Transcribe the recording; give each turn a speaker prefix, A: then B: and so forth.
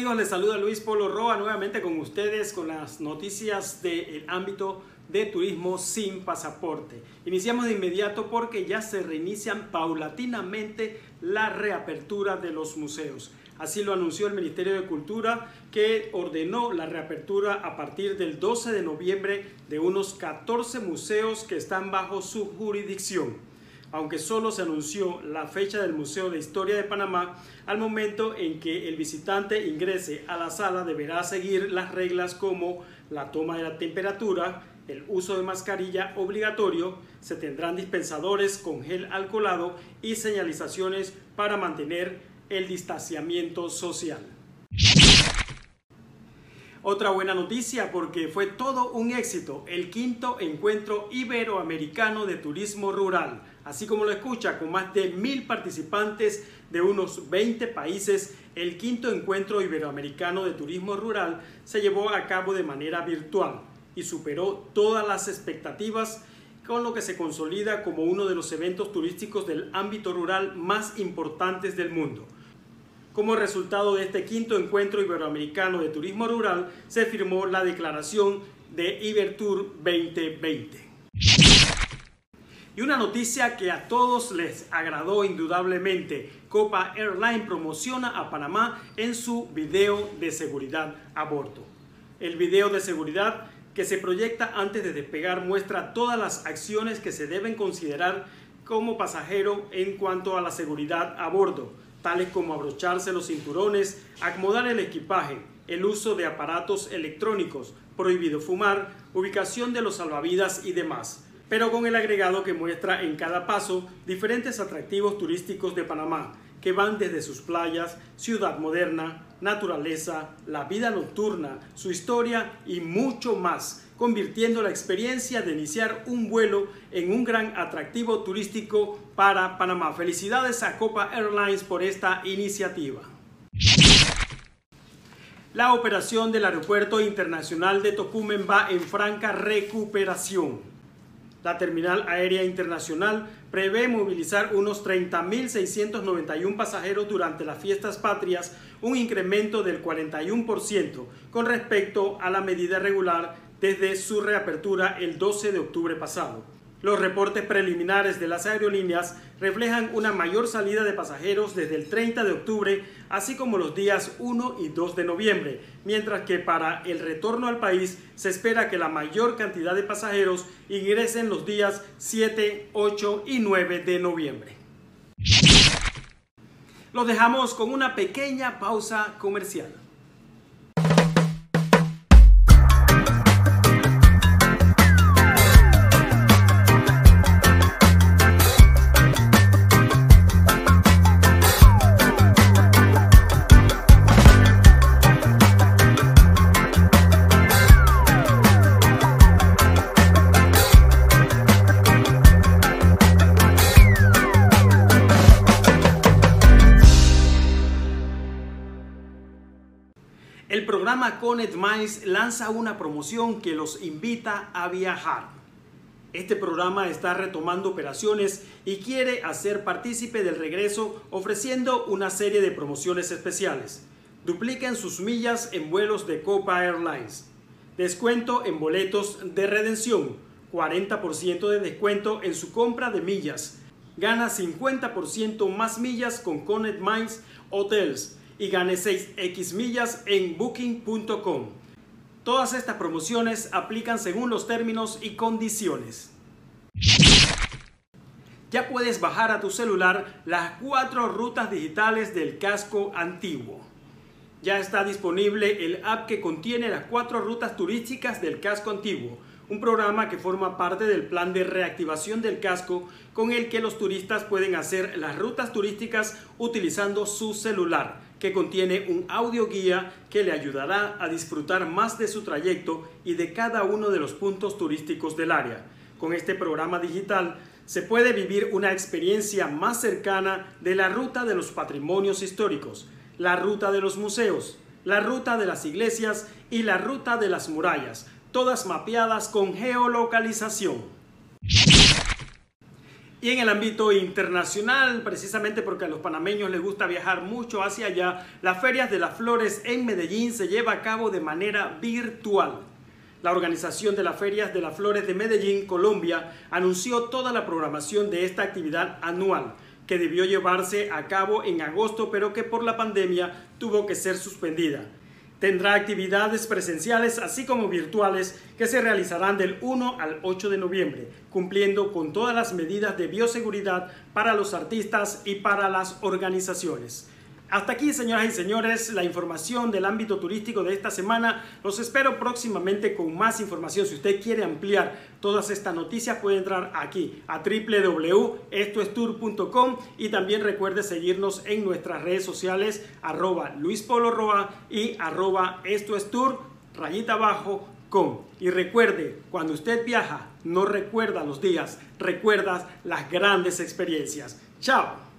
A: amigos, les saluda Luis Polo Roa nuevamente con ustedes con las noticias del ámbito de turismo sin pasaporte. Iniciamos de inmediato porque ya se reinician paulatinamente la reapertura de los museos. Así lo anunció el Ministerio de Cultura que ordenó la reapertura a partir del 12 de noviembre de unos 14 museos que están bajo su jurisdicción aunque solo se anunció la fecha del Museo de Historia de Panamá, al momento en que el visitante ingrese a la sala deberá seguir las reglas como la toma de la temperatura, el uso de mascarilla obligatorio, se tendrán dispensadores con gel alcoholado y señalizaciones para mantener el distanciamiento social. Otra buena noticia porque fue todo un éxito el quinto encuentro iberoamericano de turismo rural así como lo escucha, con más de mil participantes de unos 20 países, el quinto encuentro iberoamericano de turismo rural se llevó a cabo de manera virtual y superó todas las expectativas, con lo que se consolida como uno de los eventos turísticos del ámbito rural más importantes del mundo. Como resultado de este quinto encuentro iberoamericano de turismo rural, se firmó la declaración de Ibertour 2020. Y una noticia que a todos les agradó indudablemente, Copa Airline promociona a Panamá en su video de seguridad a bordo. El video de seguridad que se proyecta antes de despegar muestra todas las acciones que se deben considerar como pasajero en cuanto a la seguridad a bordo, tales como abrocharse los cinturones, acomodar el equipaje, el uso de aparatos electrónicos, prohibido fumar, ubicación de los salvavidas y demás pero con el agregado que muestra en cada paso diferentes atractivos turísticos de Panamá, que van desde sus playas, ciudad moderna, naturaleza, la vida nocturna, su historia y mucho más, convirtiendo la experiencia de iniciar un vuelo en un gran atractivo turístico para Panamá. Felicidades a Copa Airlines por esta iniciativa. La operación del Aeropuerto Internacional de Tocumen va en franca recuperación. La Terminal Aérea Internacional prevé movilizar unos 30.691 pasajeros durante las fiestas patrias, un incremento del 41% con respecto a la medida regular desde su reapertura el 12 de octubre pasado. Los reportes preliminares de las aerolíneas reflejan una mayor salida de pasajeros desde el 30 de octubre, así como los días 1 y 2 de noviembre, mientras que para el retorno al país se espera que la mayor cantidad de pasajeros ingresen los días 7, 8 y 9 de noviembre. Los dejamos con una pequeña pausa comercial. El programa Conet Mais lanza una promoción que los invita a viajar. Este programa está retomando operaciones y quiere hacer partícipe del regreso ofreciendo una serie de promociones especiales. Dupliquen sus millas en vuelos de Copa Airlines. Descuento en boletos de redención. 40% de descuento en su compra de millas. Gana 50% más millas con Conet Miles Hotels y gane 6x millas en booking.com. Todas estas promociones aplican según los términos y condiciones. Ya puedes bajar a tu celular las cuatro rutas digitales del casco antiguo. Ya está disponible el app que contiene las cuatro rutas turísticas del casco antiguo un programa que forma parte del plan de reactivación del casco con el que los turistas pueden hacer las rutas turísticas utilizando su celular, que contiene un audio guía que le ayudará a disfrutar más de su trayecto y de cada uno de los puntos turísticos del área. Con este programa digital se puede vivir una experiencia más cercana de la ruta de los patrimonios históricos, la ruta de los museos, la ruta de las iglesias y la ruta de las murallas, todas mapeadas con geolocalización. Y en el ámbito internacional, precisamente porque a los panameños les gusta viajar mucho hacia allá, las ferias de las flores en Medellín se lleva a cabo de manera virtual. La organización de las ferias de las flores de Medellín, Colombia, anunció toda la programación de esta actividad anual que debió llevarse a cabo en agosto, pero que por la pandemia tuvo que ser suspendida. Tendrá actividades presenciales así como virtuales que se realizarán del 1 al 8 de noviembre, cumpliendo con todas las medidas de bioseguridad para los artistas y para las organizaciones. Hasta aquí, señoras y señores, la información del ámbito turístico de esta semana. Los espero próximamente con más información. Si usted quiere ampliar todas estas noticias, puede entrar aquí a www.estoestour.com y también recuerde seguirnos en nuestras redes sociales arroba Roa y arroba rayita abajo, con. Y recuerde, cuando usted viaja, no recuerda los días, recuerda las grandes experiencias. Chao.